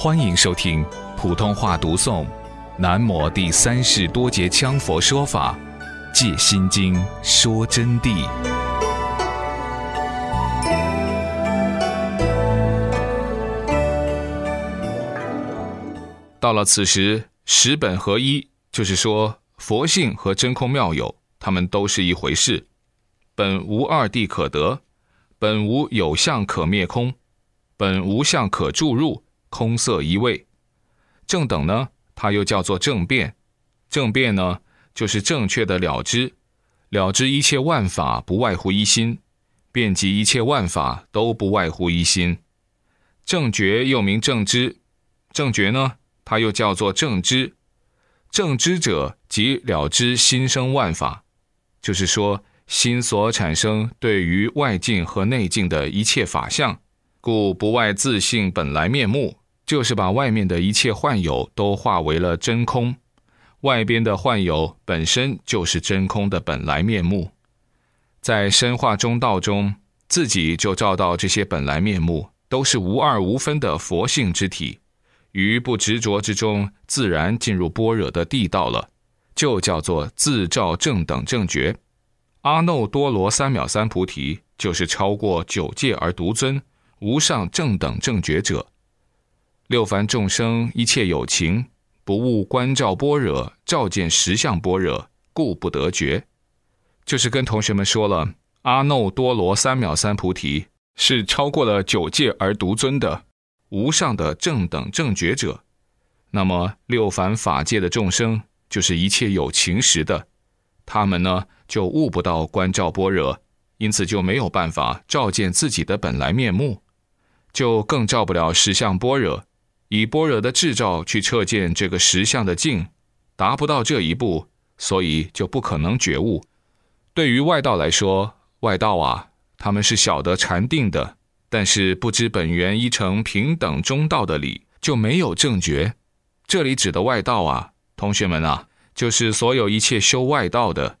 欢迎收听普通话读诵《南摩第三世多杰羌佛说法·借心经》说真谛。到了此时，十本合一，就是说佛性和真空妙有，它们都是一回事。本无二谛可得，本无有相可灭空，本无相可注入。空色一味，正等呢，它又叫做正变。正变呢，就是正确的了知，了知一切万法不外乎一心，遍及一切万法都不外乎一心。正觉又名正知，正觉呢，它又叫做正知。正知者即了知心生万法，就是说心所产生对于外境和内境的一切法相。故不外自性本来面目，就是把外面的一切幻有都化为了真空，外边的幻有本身就是真空的本来面目，在深化中道中，自己就照到这些本来面目都是无二无分的佛性之体，于不执着之中，自然进入般若的地道了，就叫做自照正等正觉。阿耨多罗三藐三菩提，就是超过九界而独尊。无上正等正觉者，六凡众生一切有情，不悟观照般若，照见实相般若，故不得觉。就是跟同学们说了，阿耨多罗三藐三菩提是超过了九界而独尊的无上的正等正觉者。那么六凡法界的众生，就是一切有情时的，他们呢就悟不到观照般若，因此就没有办法照见自己的本来面目。就更照不了实相般若，以般若的智照去测见这个实相的境，达不到这一步，所以就不可能觉悟。对于外道来说，外道啊，他们是晓得禅定的，但是不知本源一成平等中道的理，就没有正觉。这里指的外道啊，同学们啊，就是所有一切修外道的。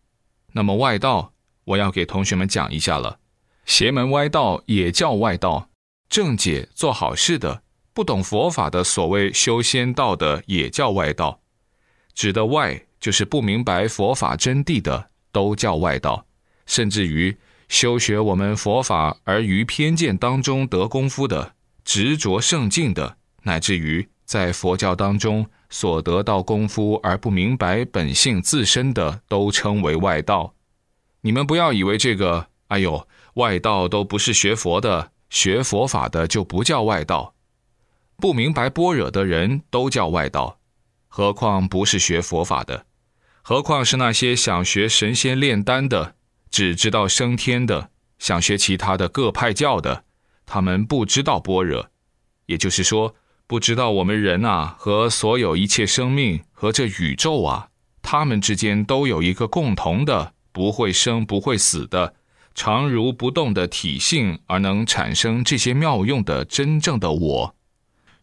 那么外道，我要给同学们讲一下了，邪门歪道也叫外道。正解做好事的，不懂佛法的所谓修仙道的，也叫外道。指的外，就是不明白佛法真谛的，都叫外道。甚至于修学我们佛法而于偏见当中得功夫的，执着圣境的，乃至于在佛教当中所得到功夫而不明白本性自身的，都称为外道。你们不要以为这个，哎呦，外道都不是学佛的。学佛法的就不叫外道，不明白般若的人都叫外道，何况不是学佛法的？何况是那些想学神仙炼丹的，只知道升天的，想学其他的各派教的，他们不知道般若，也就是说，不知道我们人啊和所有一切生命和这宇宙啊，他们之间都有一个共同的不会生不会死的。常如不动的体性，而能产生这些妙用的真正的我。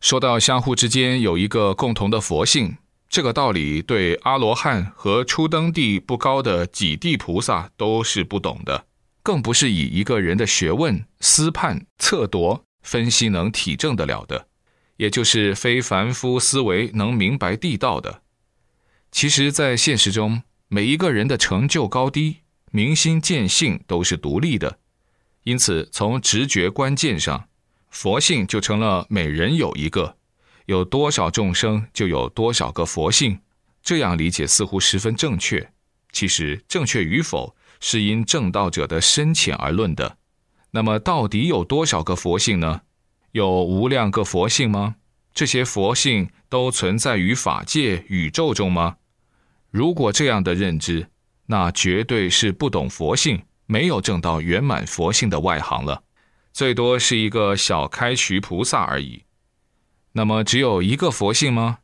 说到相互之间有一个共同的佛性，这个道理对阿罗汉和初登地不高的几地菩萨都是不懂的，更不是以一个人的学问思判测度分析能体证得了的，也就是非凡夫思维能明白地道的。其实，在现实中，每一个人的成就高低。明心见性都是独立的，因此从直觉关键上，佛性就成了每人有一个，有多少众生就有多少个佛性。这样理解似乎十分正确，其实正确与否是因正道者的深浅而论的。那么到底有多少个佛性呢？有无量个佛性吗？这些佛性都存在于法界宇宙中吗？如果这样的认知。那绝对是不懂佛性，没有证到圆满佛性的外行了，最多是一个小开渠菩萨而已。那么只有一个佛性吗？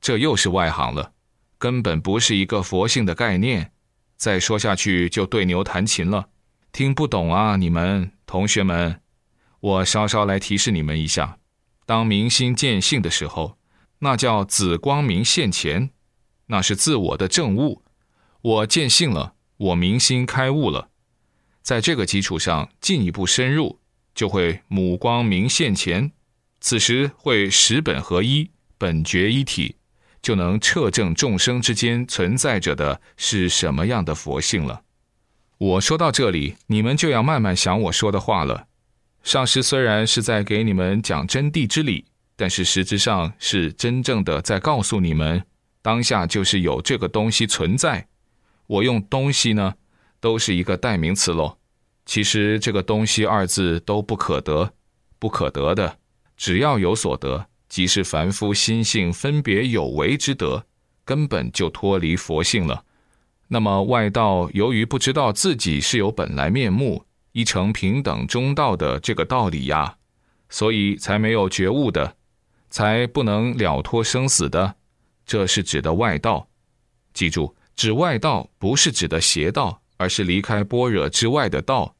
这又是外行了，根本不是一个佛性的概念。再说下去就对牛弹琴了，听不懂啊！你们同学们，我稍稍来提示你们一下：当明心见性的时候，那叫紫光明现前，那是自我的正悟。我见性了，我明心开悟了，在这个基础上进一步深入，就会母光明现前，此时会十本合一，本觉一体，就能彻证众生之间存在着的是什么样的佛性了。我说到这里，你们就要慢慢想我说的话了。上师虽然是在给你们讲真谛之理，但是实质上是真正的在告诉你们，当下就是有这个东西存在。我用东西呢，都是一个代名词喽。其实这个东西二字都不可得，不可得的，只要有所得，即是凡夫心性分别有为之德，根本就脱离佛性了。那么外道由于不知道自己是有本来面目、一成平等中道的这个道理呀，所以才没有觉悟的，才不能了脱生死的。这是指的外道。记住，指外道不是指的邪道，而是离开般若之外的道。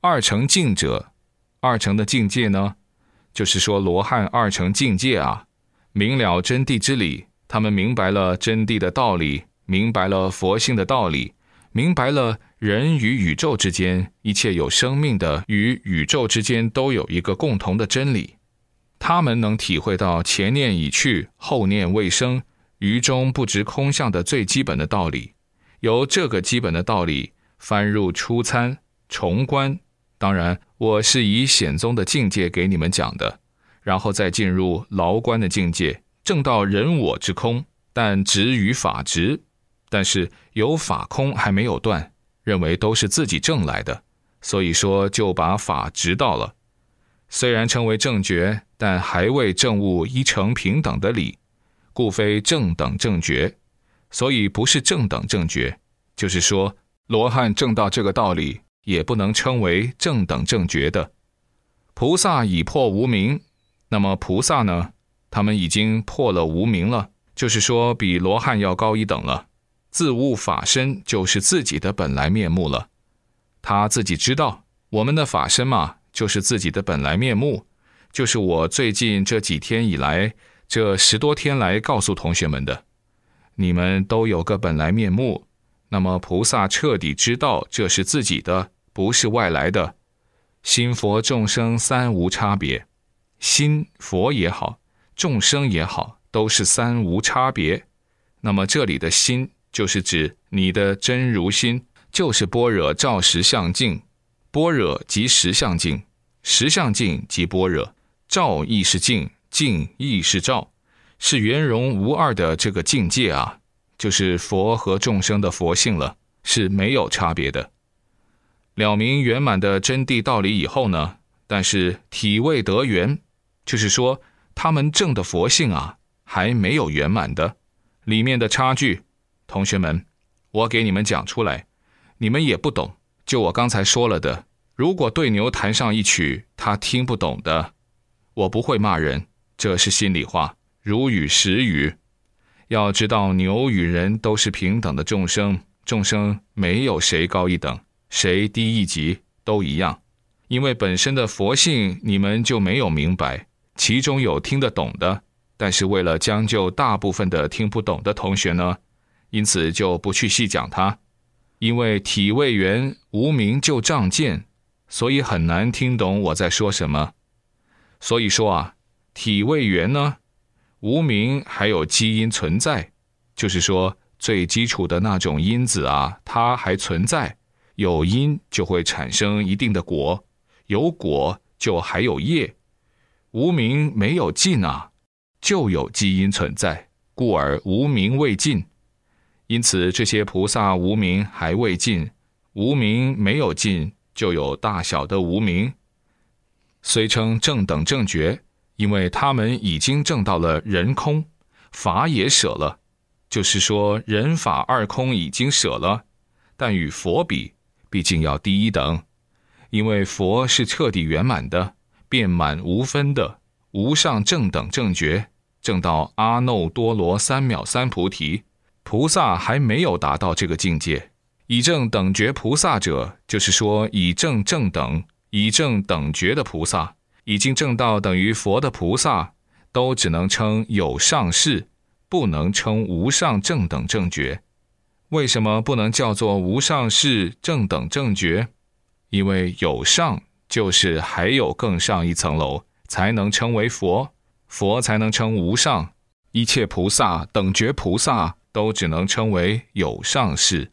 二成境者，二成的境界呢，就是说罗汉二成境界啊，明了真谛之理，他们明白了真谛的道理。明白了佛性的道理，明白了人与宇宙之间一切有生命的与宇宙之间都有一个共同的真理，他们能体会到前念已去，后念未生，于中不执空相的最基本的道理。由这个基本的道理翻入初参重观，当然我是以显宗的境界给你们讲的，然后再进入牢观的境界，正到人我之空，但执于法执。但是有法空还没有断，认为都是自己挣来的，所以说就把法执到了。虽然称为正觉，但还未证悟一成平等的理，故非正等正觉，所以不是正等正觉。就是说，罗汉证到这个道理，也不能称为正等正觉的。菩萨已破无明，那么菩萨呢？他们已经破了无明了，就是说比罗汉要高一等了。自悟法身就是自己的本来面目了，他自己知道我们的法身嘛，就是自己的本来面目，就是我最近这几天以来，这十多天来告诉同学们的，你们都有个本来面目，那么菩萨彻底知道这是自己的，不是外来的，心佛众生三无差别，心佛也好，众生也好，都是三无差别，那么这里的心。就是指你的真如心，就是般若照实相境，般若即实相境，实相境即般若，照亦是境，境亦是照，是圆融无二的这个境界啊，就是佛和众生的佛性了，是没有差别的。了明圆满的真谛道理以后呢，但是体未得圆，就是说他们证的佛性啊，还没有圆满的，里面的差距。同学们，我给你们讲出来，你们也不懂。就我刚才说了的，如果对牛弹上一曲，他听不懂的，我不会骂人，这是心里话，如语实语。要知道，牛与人都是平等的众生，众生没有谁高一等，谁低一级，都一样。因为本身的佛性，你们就没有明白，其中有听得懂的，但是为了将就大部分的听不懂的同学呢。因此就不去细讲它，因为体味圆，无名就障见，所以很难听懂我在说什么。所以说啊，体未圆呢，无名还有基因存在，就是说最基础的那种因子啊，它还存在。有因就会产生一定的果，有果就还有业。无名没有尽啊，就有基因存在，故而无名未尽。因此，这些菩萨无名还未尽，无名没有尽，就有大小的无名。虽称正等正觉，因为他们已经证到了人空，法也舍了，就是说人法二空已经舍了。但与佛比，毕竟要低一等，因为佛是彻底圆满的，遍满无分的无上正等正觉，证到阿耨多罗三藐三菩提。菩萨还没有达到这个境界，以正等觉菩萨者，就是说以正正等、以正等觉的菩萨，已经证道等于佛的菩萨，都只能称有上士，不能称无上正等正觉。为什么不能叫做无上士正等正觉？因为有上就是还有更上一层楼，才能称为佛，佛才能称无上。一切菩萨、等觉菩萨都只能称为有上士。